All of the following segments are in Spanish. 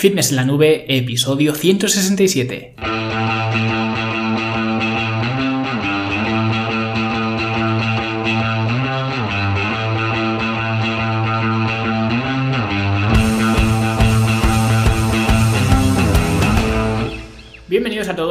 Fitness en la Nube, episodio 167.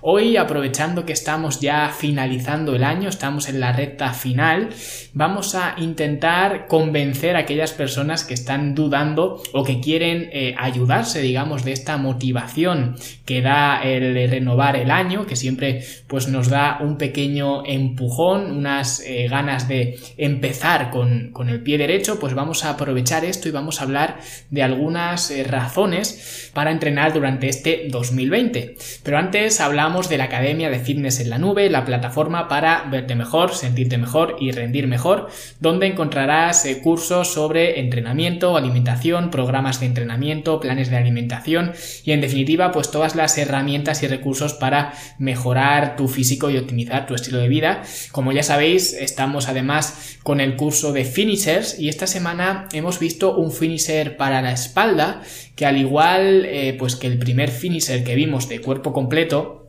Hoy, aprovechando que estamos ya finalizando el año, estamos en la recta final, vamos a intentar convencer a aquellas personas que están dudando o que quieren eh, ayudarse, digamos, de esta motivación que da el renovar el año, que siempre pues nos da un pequeño empujón, unas eh, ganas de empezar con, el pie derecho, pues vamos a aprovechar esto y vamos a hablar de algunas eh, razones para entrenar durante este 2020. Pero antes hablamos de la Academia de Fitness en la Nube, la plataforma para verte mejor, sentirte mejor y rendir mejor, donde encontrarás eh, cursos sobre entrenamiento, alimentación, programas de entrenamiento, planes de alimentación y en definitiva pues todas las herramientas y recursos para mejorar tu físico y optimizar tu estilo de vida. Como ya sabéis, estamos además con el curso de finishers y esta semana hemos visto un finisher para la espalda que al igual eh, pues que el primer finisher que vimos de cuerpo completo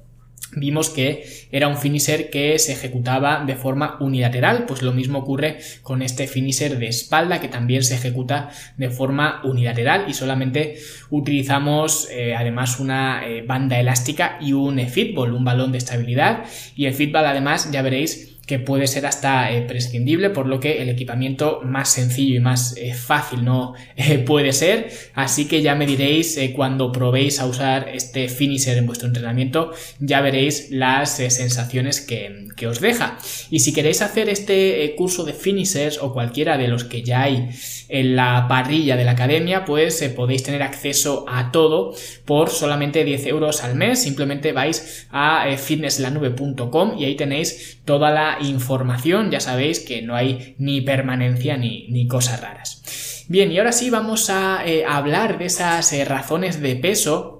vimos que era un finisher que se ejecutaba de forma unilateral, pues lo mismo ocurre con este finisher de espalda que también se ejecuta de forma unilateral y solamente utilizamos eh, además una eh, banda elástica y un fitball, un balón de estabilidad y el fitball además ya veréis que puede ser hasta eh, prescindible, por lo que el equipamiento más sencillo y más eh, fácil no eh, puede ser. Así que ya me diréis cuando probéis a usar este finisher en vuestro entrenamiento, ya veréis las sensaciones que, que, os deja. Y si queréis hacer este curso de finishers o cualquiera de los que ya hay en la parrilla de la academia, pues podéis tener acceso a todo por solamente 10 euros al mes. Simplemente vais a fitnesslanube.com y ahí tenéis toda la información, ya sabéis que no hay ni permanencia ni, cosas raras. Bien, y ahora sí vamos a eh, hablar de esas eh, razones de peso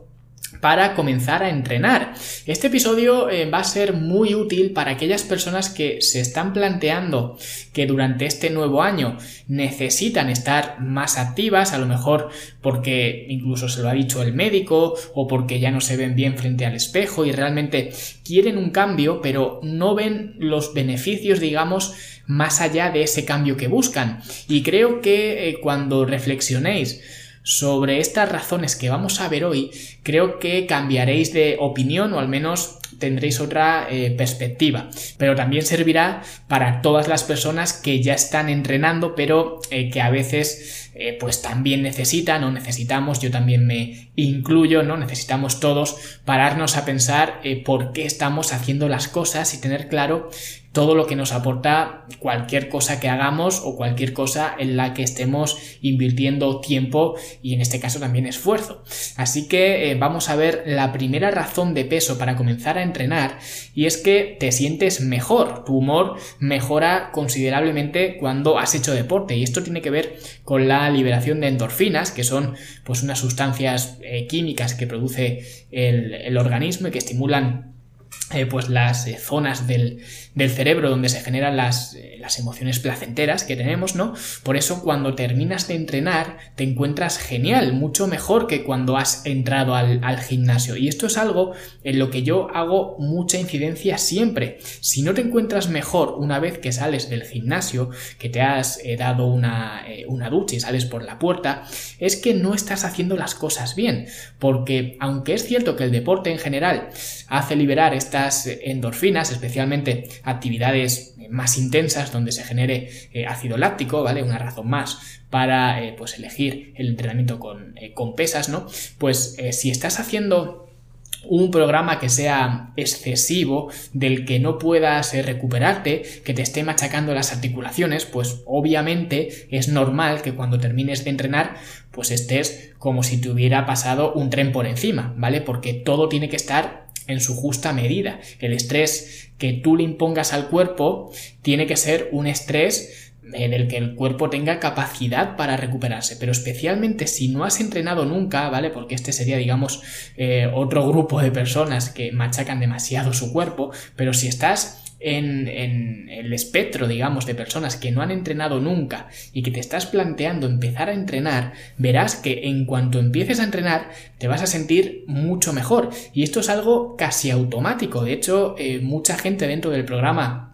para comenzar a entrenar. Este episodio eh, va a ser muy útil para aquellas personas que se están planteando que durante este nuevo año necesitan estar más activas, a lo mejor porque incluso se lo ha dicho el médico o porque ya no se ven bien frente al espejo y realmente quieren un cambio, pero no ven los beneficios, digamos, más allá de ese cambio que buscan. Y creo que eh, cuando reflexionéis sobre estas razones que vamos a ver hoy, creo que cambiaréis de opinión o al menos tendréis otra eh, perspectiva. Pero también servirá para todas las personas que ya están entrenando, pero eh, que a veces eh, pues también necesitan o necesitamos, yo también me incluyo, ¿no? Necesitamos todos pararnos a pensar por qué estamos haciendo las cosas y tener claro todo lo que nos aporta cualquier cosa que hagamos o cualquier cosa en la que estemos invirtiendo tiempo y en este caso también esfuerzo. Así que vamos a ver la primera razón de peso para comenzar a entrenar y es que te sientes mejor, tu humor mejora considerablemente cuando has hecho deporte y esto tiene que ver con la liberación de endorfinas que son pues unas sustancias eh, químicas que produce el, organismo y que estimulan eh, pues las eh, zonas del, cerebro donde se generan las, eh, las, emociones placenteras que tenemos, ¿no? Por eso cuando terminas de entrenar te encuentras genial, mucho mejor que cuando has entrado al, al, gimnasio. Y esto es algo en lo que yo hago mucha incidencia siempre. Si no te encuentras mejor una vez que sales del gimnasio, que te has dado una, una ducha y sales por la puerta, es que no estás haciendo las cosas bien. Porque aunque es cierto que el deporte en general hace liberar esta endorfinas, especialmente actividades más intensas donde se genere eh, ácido láctico, ¿vale? Una razón más para eh, pues elegir el entrenamiento con, eh, con pesas, ¿no? Pues si estás haciendo un programa que sea excesivo, del que no puedas recuperarte, que te esté machacando las articulaciones, pues obviamente es normal que cuando termines de entrenar, pues estés como si te hubiera pasado un tren por encima, ¿vale? Porque todo tiene que estar en su justa medida. El estrés que tú le impongas al cuerpo tiene que ser un estrés en el que el cuerpo tenga capacidad para recuperarse, pero especialmente si no has entrenado nunca, ¿vale? Porque este sería, digamos, eh, otro grupo de personas que machacan demasiado su cuerpo, pero si estás en, el espectro, digamos, de personas que no han entrenado nunca y que te estás planteando empezar a entrenar, verás que en cuanto empieces a entrenar te vas a sentir mucho mejor. Y esto es algo casi automático. De hecho, eh, mucha gente dentro del programa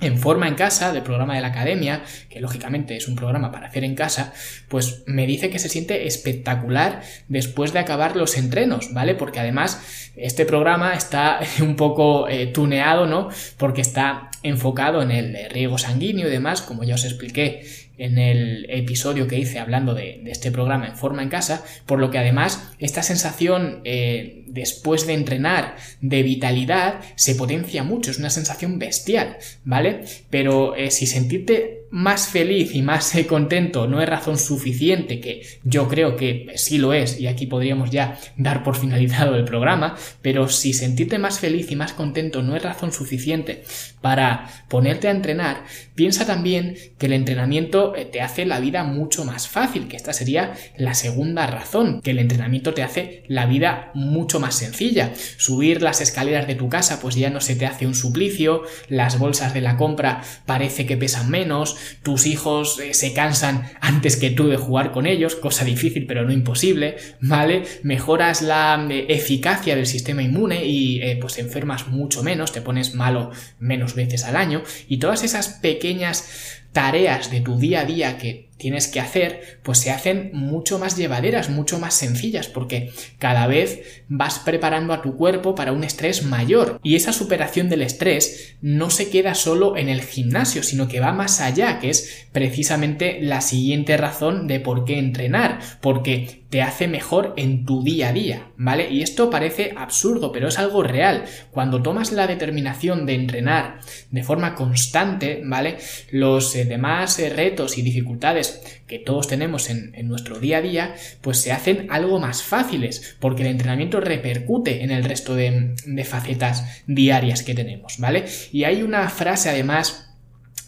en forma en casa del programa de la academia, que lógicamente es un programa para hacer en casa, pues me dice que se siente espectacular después de acabar los entrenos, ¿vale? Porque además este programa está un poco eh, tuneado, ¿no? Porque está enfocado en el riego sanguíneo y demás, como ya os expliqué en el episodio que hice hablando de, este programa en forma en casa, por lo que además esta sensación eh, después de entrenar de vitalidad se potencia mucho, es una sensación bestial, ¿vale? Pero eh, si sentirte más feliz y más eh, contento no es razón suficiente, que yo creo que sí lo es, y aquí podríamos ya dar por finalizado el programa, pero si sentirte más feliz y más contento no es razón suficiente para ponerte a entrenar, piensa también que el entrenamiento eh, te hace la vida mucho más fácil, que esta sería la segunda razón, que el entrenamiento te hace la vida mucho más sencilla. Subir las escaleras de tu casa pues ya no se te hace un suplicio, las bolsas de la compra parece que pesan menos, tus hijos eh, se cansan antes que tú de jugar con ellos, cosa difícil pero no imposible, ¿vale? Mejoras la eh, eficacia del sistema inmune y eh, pues enfermas mucho menos, te pones malo menos veces al año y todas esas pequeñas tareas de tu día a día que tienes que hacer, pues se hacen mucho más llevaderas, mucho más sencillas, porque cada vez vas preparando a tu cuerpo para un estrés mayor. Y esa superación del estrés no se queda solo en el gimnasio, sino que va más allá, que es precisamente la siguiente razón de por qué entrenar, porque te hace mejor en tu día a día, ¿vale? Y esto parece absurdo, pero es algo real. Cuando tomas la determinación de entrenar de forma constante, ¿vale? Los eh, demás eh, retos y dificultades que todos tenemos en, nuestro día a día, pues se hacen algo más fáciles, porque el entrenamiento repercute en el resto de, de facetas diarias que tenemos, ¿vale? Y hay una frase además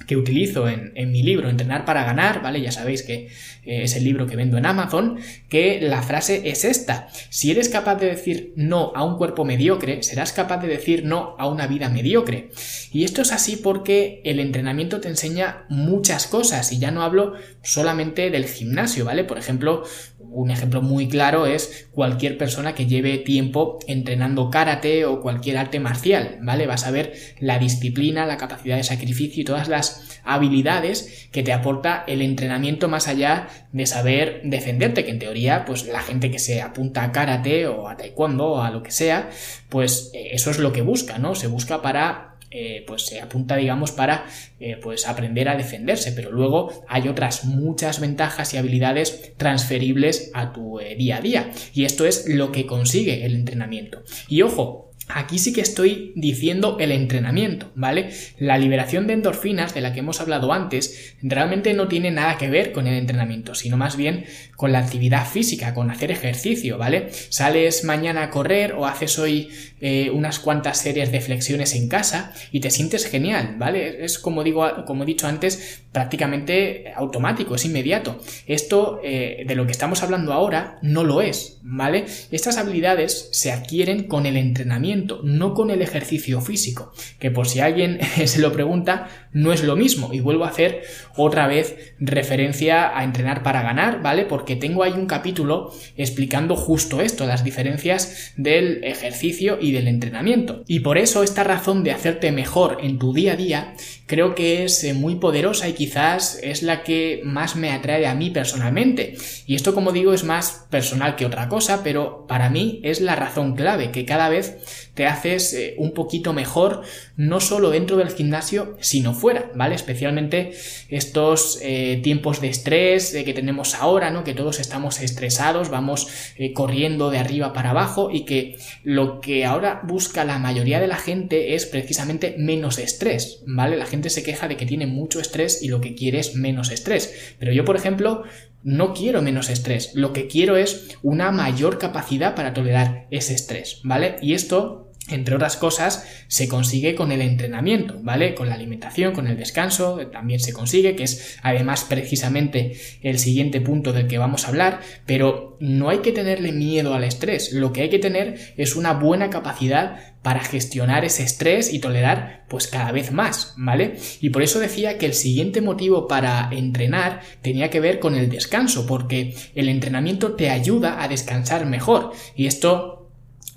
que utilizo en, mi libro Entrenar para ganar, ¿vale? Ya sabéis que eh, es el libro que vendo en Amazon, que la frase es esta. Si eres capaz de decir no a un cuerpo mediocre, serás capaz de decir no a una vida mediocre. Y esto es así porque el entrenamiento te enseña muchas cosas y ya no hablo solamente del gimnasio, ¿vale? Por ejemplo, un ejemplo muy claro es cualquier persona que lleve tiempo entrenando karate o cualquier arte marcial, ¿vale? Vas a ver la disciplina, la capacidad de sacrificio y todas las habilidades que te aporta el entrenamiento más allá de saber defenderte, que en teoría, pues la gente que se apunta a karate o a taekwondo o a lo que sea, pues eh, eso es lo que busca, ¿no? Se busca para eh, pues se apunta, digamos, para eh, pues aprender a defenderse, pero luego hay otras muchas ventajas y habilidades transferibles a tu eh, día a día. Y esto es lo que consigue el entrenamiento. Y ojo, Aquí sí que estoy diciendo el entrenamiento, ¿vale? La liberación de endorfinas de la que hemos hablado antes realmente no tiene nada que ver con el entrenamiento, sino más bien con la actividad física, con hacer ejercicio, ¿vale? Sales mañana a correr o haces hoy eh, unas cuantas series de flexiones en casa y te sientes genial, ¿vale? Es como digo, como he dicho antes, prácticamente automático, es inmediato. Esto eh, de lo que estamos hablando ahora no lo es, ¿vale? Estas habilidades se adquieren con el entrenamiento no con el ejercicio físico, que por si alguien se lo pregunta, no es lo mismo. Y vuelvo a hacer otra vez referencia a entrenar para ganar, ¿vale? Porque tengo ahí un capítulo explicando justo esto, las diferencias del ejercicio y del entrenamiento. Y por eso esta razón de hacerte mejor en tu día a día creo que es eh, muy poderosa y quizás es la que más me atrae a mí personalmente. Y esto, como digo, es más personal que otra cosa, pero para mí es la razón clave, que cada vez te haces eh, un poquito mejor, no solo dentro del gimnasio, sino fuera, ¿vale? Especialmente estos eh, tiempos de estrés que tenemos ahora, ¿no? Que todos estamos estresados, vamos eh, corriendo de arriba para abajo y que lo que ahora busca la mayoría de la gente es precisamente menos estrés, ¿vale? La gente se queja de que tiene mucho estrés y lo que quiere es menos estrés. Pero yo, por ejemplo, no quiero menos estrés, lo que quiero es una mayor capacidad para tolerar ese estrés, ¿vale? Y esto entre otras cosas, se consigue con el entrenamiento, ¿vale? Con la alimentación, con el descanso, también se consigue, que es además precisamente el siguiente punto del que vamos a hablar, pero no hay que tenerle miedo al estrés, lo que hay que tener es una buena capacidad para gestionar ese estrés y tolerar pues cada vez más, ¿vale? Y por eso decía que el siguiente motivo para entrenar tenía que ver con el descanso, porque el entrenamiento te ayuda a descansar mejor y esto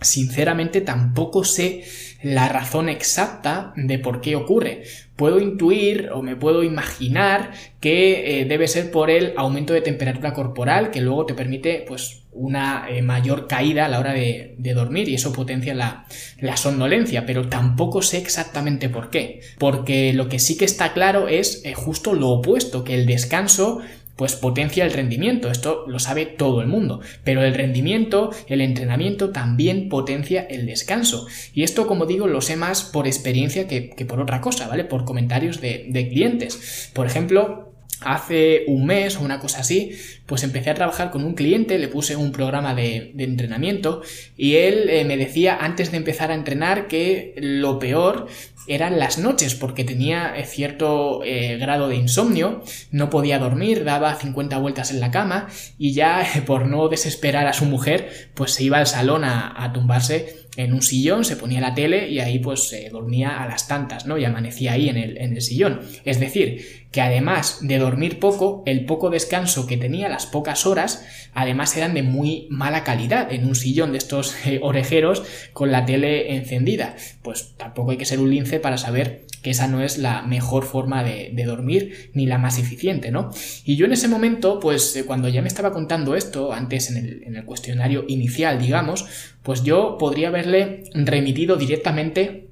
Sinceramente tampoco sé la razón exacta de por qué ocurre. Puedo intuir o me puedo imaginar que eh, debe ser por el aumento de temperatura corporal que luego te permite pues una eh, mayor caída a la hora de, dormir y eso potencia la, la, somnolencia, pero tampoco sé exactamente por qué. Porque lo que sí que está claro es eh, justo lo opuesto, que el descanso pues potencia el rendimiento, esto lo sabe todo el mundo, pero el rendimiento, el entrenamiento también potencia el descanso. Y esto, como digo, lo sé más por experiencia que, por otra cosa, ¿vale? Por comentarios de, de clientes. Por ejemplo, hace un mes o una cosa así, pues empecé a trabajar con un cliente, le puse un programa de, entrenamiento y él eh, me decía antes de empezar a entrenar que lo peor eran las noches porque tenía eh, cierto eh, grado de insomnio, no podía dormir, daba 50 vueltas en la cama y ya por no desesperar a su mujer, pues se iba al salón a, a tumbarse en un sillón, se ponía la tele y ahí pues se dormía a las tantas, ¿no? Y amanecía ahí en el, en el sillón. Es decir, que además de dormir poco, el poco descanso que tenía, las pocas horas, además eran de muy mala calidad en un sillón de estos eh, orejeros con la tele encendida. Pues tampoco hay que ser un lince para saber que esa no es la mejor forma de, dormir ni la más eficiente, ¿no? Y yo en ese momento, pues eh, cuando ya me estaba contando esto, antes en el, en el cuestionario inicial, digamos, pues yo podría haberle remitido directamente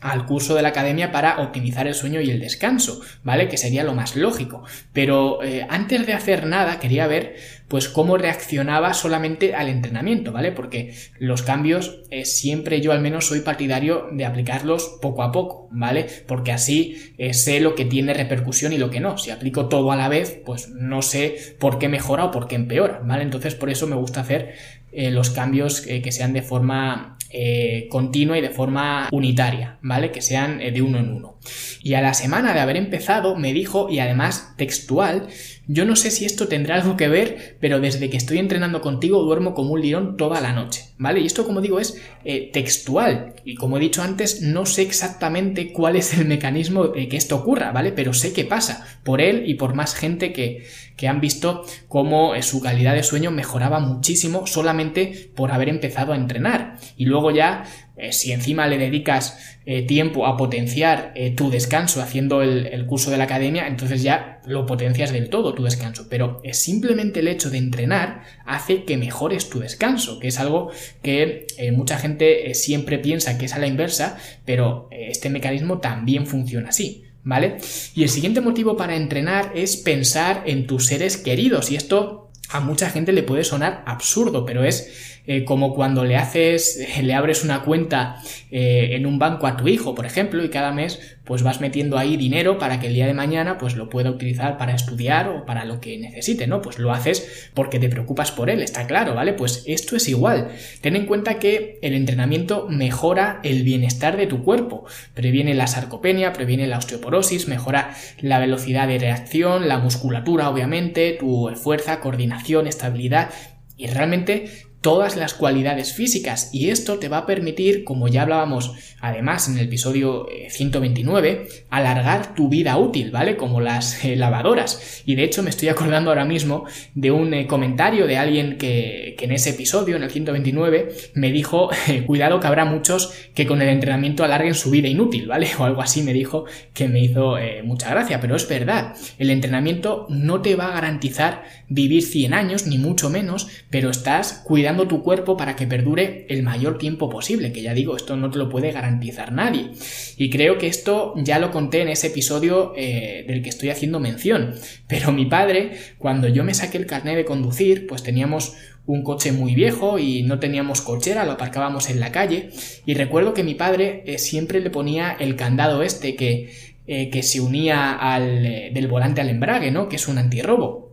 al curso de la academia para optimizar el sueño y el descanso, ¿vale? Que sería lo más lógico. Pero eh, antes de hacer nada quería ver pues cómo reaccionaba solamente al entrenamiento, ¿vale? Porque los cambios eh, siempre yo al menos soy partidario de aplicarlos poco a poco, ¿vale? Porque así eh, sé lo que tiene repercusión y lo que no. Si aplico todo a la vez, pues no sé por qué mejora o por qué empeora, ¿vale? Entonces por eso me gusta hacer los cambios que sean de forma eh, continua y de forma unitaria, ¿vale? Que sean eh, de uno en uno. Y a la semana de haber empezado me dijo, y además textual, yo no sé si esto tendrá algo que ver, pero desde que estoy entrenando contigo duermo como un león toda la noche, ¿vale? Y esto, como digo, es eh, textual. Y como he dicho antes, no sé exactamente cuál es el mecanismo de que esto ocurra, ¿vale? Pero sé que pasa por él y por más gente que, que han visto cómo eh, su calidad de sueño mejoraba muchísimo solamente por haber empezado a entrenar. Y luego ya eh, si encima le dedicas eh, tiempo a potenciar eh, tu descanso haciendo el, curso de la academia, entonces ya lo potencias del todo tu descanso. Pero simplemente el hecho de entrenar hace que mejores tu descanso, que es algo que mucha gente siempre piensa que es a la inversa, pero este mecanismo también funciona así. ¿Vale? Y el siguiente motivo para entrenar es pensar en tus seres queridos. Y esto a mucha gente le puede sonar absurdo, pero es eh, como cuando le haces, le abres una cuenta eh, en un banco a tu hijo, por ejemplo, y cada mes pues vas metiendo ahí dinero para que el día de mañana pues lo pueda utilizar para estudiar o para lo que necesite, ¿no? Pues lo haces porque te preocupas por él, está claro, ¿vale? Pues esto es igual. Ten en cuenta que el entrenamiento mejora el bienestar de tu cuerpo, previene la sarcopenia, previene la osteoporosis, mejora la velocidad de reacción, la musculatura, obviamente, tu fuerza, coordinación, estabilidad y realmente todas las cualidades físicas y esto te va a permitir, como ya hablábamos además en el episodio 129, eh, alargar tu vida útil, ¿vale? Como las eh, lavadoras. Y de hecho me estoy acordando ahora mismo de un eh, comentario de alguien que, que, en ese episodio, en el 129, me dijo, cuidado que habrá muchos que con el entrenamiento alarguen su vida inútil, ¿vale? O algo así me dijo que me hizo mucha gracia, pero es verdad, el entrenamiento no te va a garantizar vivir 100 años, ni mucho menos, pero estás cuidando tu cuerpo para que perdure el mayor tiempo posible, que ya digo, esto no te lo puede garantizar nadie. Y creo que esto ya lo conté en ese episodio eh, del que estoy haciendo mención. Pero mi padre, cuando yo me saqué el carnet de conducir, pues teníamos un coche muy viejo y no teníamos cochera, lo aparcábamos en la calle. Y recuerdo que mi padre eh, siempre le ponía el candado este que, eh, que se unía al, del volante al embrague, ¿no? Que es un antirrobo.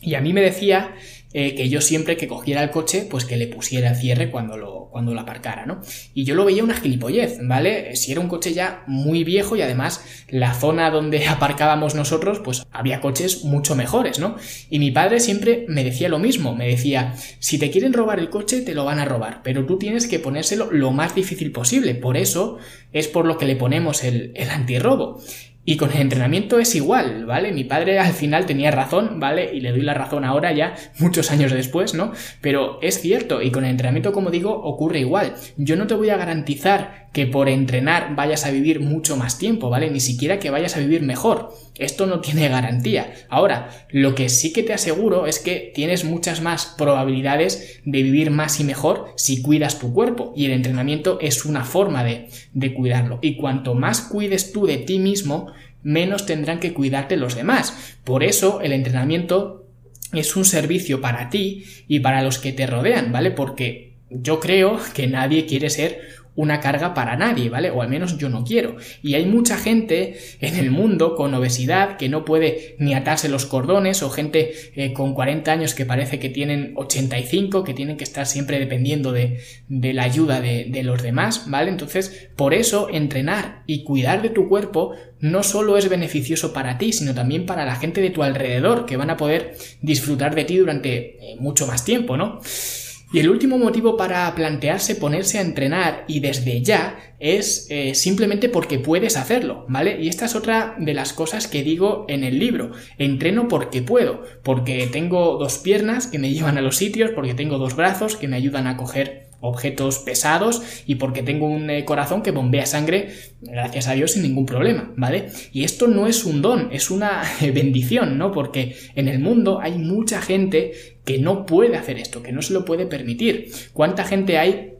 Y a mí me decía eh, que yo siempre que cogiera el coche, pues que le pusiera el cierre cuando lo, cuando lo aparcara, ¿no? Y yo lo veía una gilipollez, ¿vale? Si era un coche ya muy viejo y además la zona donde aparcábamos nosotros, pues había coches mucho mejores, ¿no? Y mi padre siempre me decía lo mismo, me decía, si te quieren robar el coche, te lo van a robar, pero tú tienes que ponérselo lo más difícil posible, por eso es por lo que le ponemos el, el antirrobo. Y con el entrenamiento es igual, ¿vale? Mi padre al final tenía razón, ¿vale? Y le doy la razón ahora ya, muchos años después, ¿no? Pero es cierto, y con el entrenamiento, como digo, ocurre igual. Yo no te voy a garantizar que por entrenar vayas a vivir mucho más tiempo, ¿vale? Ni siquiera que vayas a vivir mejor. Esto no tiene garantía. Ahora, lo que sí que te aseguro es que tienes muchas más probabilidades de vivir más y mejor si cuidas tu cuerpo. Y el entrenamiento es una forma de, de cuidarlo. Y cuanto más cuides tú de ti mismo, menos tendrán que cuidarte los demás. Por eso el entrenamiento es un servicio para ti y para los que te rodean, ¿vale? Porque yo creo que nadie quiere ser una carga para nadie, ¿vale? O al menos yo no quiero. Y hay mucha gente en el mundo con obesidad que no puede ni atarse los cordones o gente eh, con 40 años que parece que tienen 85, que tienen que estar siempre dependiendo de, la ayuda de, de los demás, ¿vale? Entonces, por eso entrenar y cuidar de tu cuerpo no solo es beneficioso para ti, sino también para la gente de tu alrededor, que van a poder disfrutar de ti durante eh, mucho más tiempo, ¿no? Y el último motivo para plantearse ponerse a entrenar y desde ya es eh, simplemente porque puedes hacerlo, ¿vale? Y esta es otra de las cosas que digo en el libro. Entreno porque puedo, porque tengo dos piernas que me llevan a los sitios, porque tengo dos brazos que me ayudan a coger objetos pesados y porque tengo un eh, corazón que bombea sangre, gracias a Dios, sin ningún problema, ¿vale? Y esto no es un don, es una bendición, ¿no? Porque en el mundo hay mucha gente que no puede hacer esto, que no se lo puede permitir. ¿Cuánta gente hay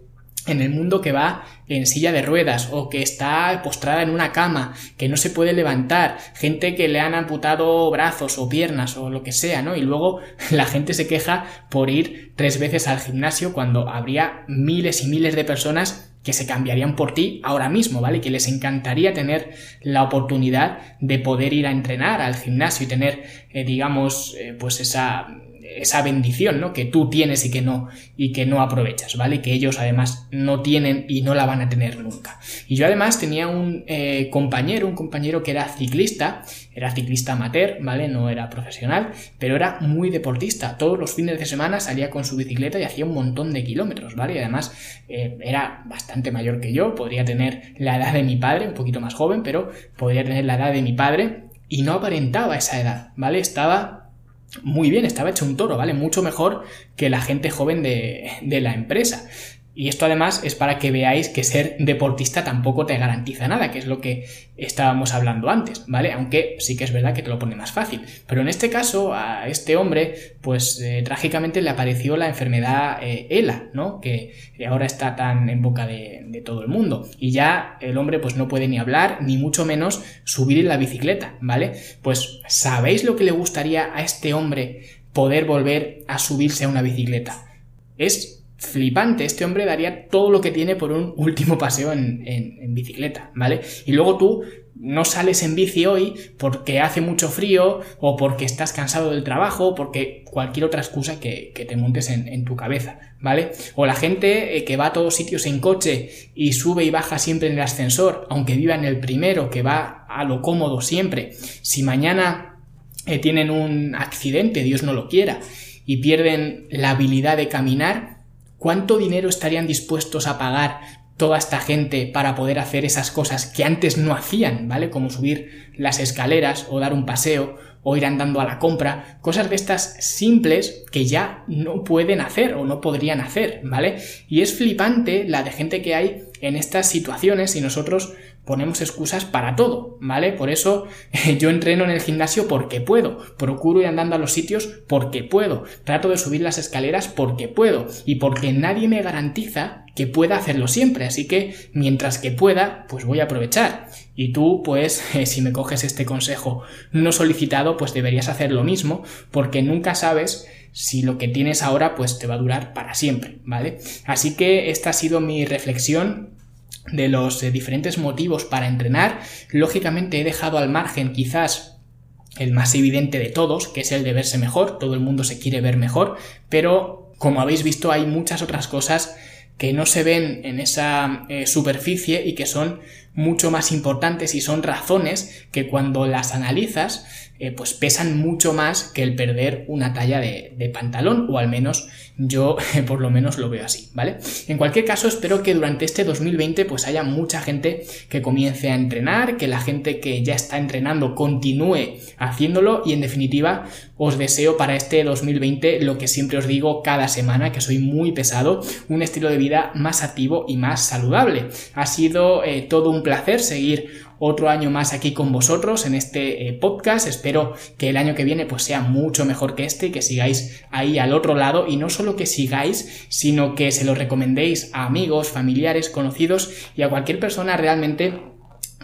en el mundo que va en silla de ruedas o que está postrada en una cama, que no se puede levantar, gente que le han amputado brazos o piernas o lo que sea, ¿no? Y luego la gente se queja por ir tres veces al gimnasio cuando habría miles y miles de personas que se cambiarían por ti ahora mismo, ¿vale? Que les encantaría tener la oportunidad de poder ir a entrenar al gimnasio y tener, eh, digamos, eh, pues esa esa bendición, ¿no? Que tú tienes y que no, y que no aprovechas, ¿vale? Que ellos además no tienen y no la van a tener nunca. Y yo además tenía un eh, compañero, un compañero que era ciclista, era ciclista amateur, ¿vale? No era profesional, pero era muy deportista. Todos los fines de semana salía con su bicicleta y hacía un montón de kilómetros, ¿vale? Y además eh, era bastante mayor que yo, podría tener la edad de mi padre, un poquito más joven, pero podría tener la edad de mi padre y no aparentaba esa edad, ¿vale? Estaba muy bien, estaba hecho un toro, ¿vale? Mucho mejor que la gente joven de, de la empresa. Y esto además es para que veáis que ser deportista tampoco te garantiza nada, que es lo que estábamos hablando antes, ¿vale? Aunque sí que es verdad que te lo pone más fácil. Pero en este caso, a este hombre, pues eh, trágicamente le apareció la enfermedad eh, ELA, ¿no? Que ahora está tan en boca de, de, todo el mundo. Y ya el hombre pues no puede ni hablar, ni mucho menos subir en la bicicleta, ¿vale? Pues ¿sabéis lo que le gustaría a este hombre poder volver a subirse a una bicicleta? Es flipante. Este hombre daría todo lo que tiene por un último paseo en, bicicleta, ¿vale? Y luego tú no sales en bici hoy porque hace mucho frío o porque estás cansado del trabajo o porque cualquier otra excusa que, te montes en, tu cabeza, ¿vale? O la gente eh, que va a todos sitios en coche y sube y baja siempre en el ascensor, aunque viva en el primero, que va a lo cómodo siempre. Si mañana eh, tienen un accidente, Dios no lo quiera, y pierden la habilidad de caminar, ¿Cuánto dinero estarían dispuestos a pagar toda esta gente para poder hacer esas cosas que antes no hacían, ¿vale? Como subir las escaleras o dar un paseo o ir andando a la compra, cosas de estas simples que ya no pueden hacer o no podrían hacer, ¿vale? Y es flipante la de gente que hay en estas situaciones y nosotros ponemos excusas para todo, ¿vale? Por eso yo entreno en el gimnasio porque puedo, procuro ir andando a los sitios porque puedo, trato de subir las escaleras porque puedo y porque nadie me garantiza que pueda hacerlo siempre, así que mientras que pueda, pues voy a aprovechar. Y tú, pues, si me coges este consejo no solicitado, pues deberías hacer lo mismo, porque nunca sabes si lo que tienes ahora, pues te va a durar para siempre, ¿vale? Así que esta ha sido mi reflexión de los eh, diferentes motivos para entrenar. Lógicamente he dejado al margen quizás el más evidente de todos, que es el de verse mejor, todo el mundo se quiere ver mejor, pero como habéis visto hay muchas otras cosas que no se ven en esa eh, superficie y que son mucho más importantes y son razones que cuando las analizas eh, pues pesan mucho más que el perder una talla de, de pantalón o al menos yo por lo menos lo veo así, ¿vale? En cualquier caso, espero que durante este 2020 pues haya mucha gente que comience a entrenar, que la gente que ya está entrenando continúe haciéndolo y en definitiva os deseo para este 2020 lo que siempre os digo cada semana, que soy muy pesado, un estilo de vida más activo y más saludable. Ha sido eh, todo un placer seguir otro año más aquí con vosotros en este eh, podcast. Espero que el año que viene pues sea mucho mejor que este y que sigáis ahí al otro lado y no solo que sigáis, sino que se lo recomendéis a amigos, familiares, conocidos y a cualquier persona realmente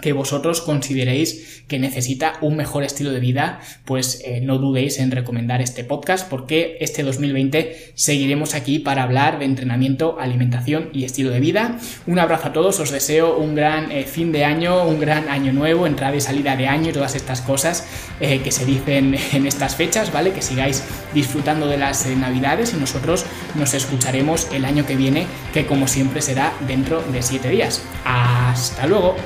que vosotros consideréis que necesita un mejor estilo de vida, pues eh, no dudéis en recomendar este podcast porque este 2020 seguiremos aquí para hablar de entrenamiento, alimentación y estilo de vida. Un abrazo a todos, os deseo un gran eh, fin de año, un gran año nuevo, entrada y salida de año y todas estas cosas eh, que se dicen en estas fechas, ¿vale? Que sigáis disfrutando de las navidades y nosotros nos escucharemos el año que viene, que como siempre será dentro de 7 días. Hasta luego.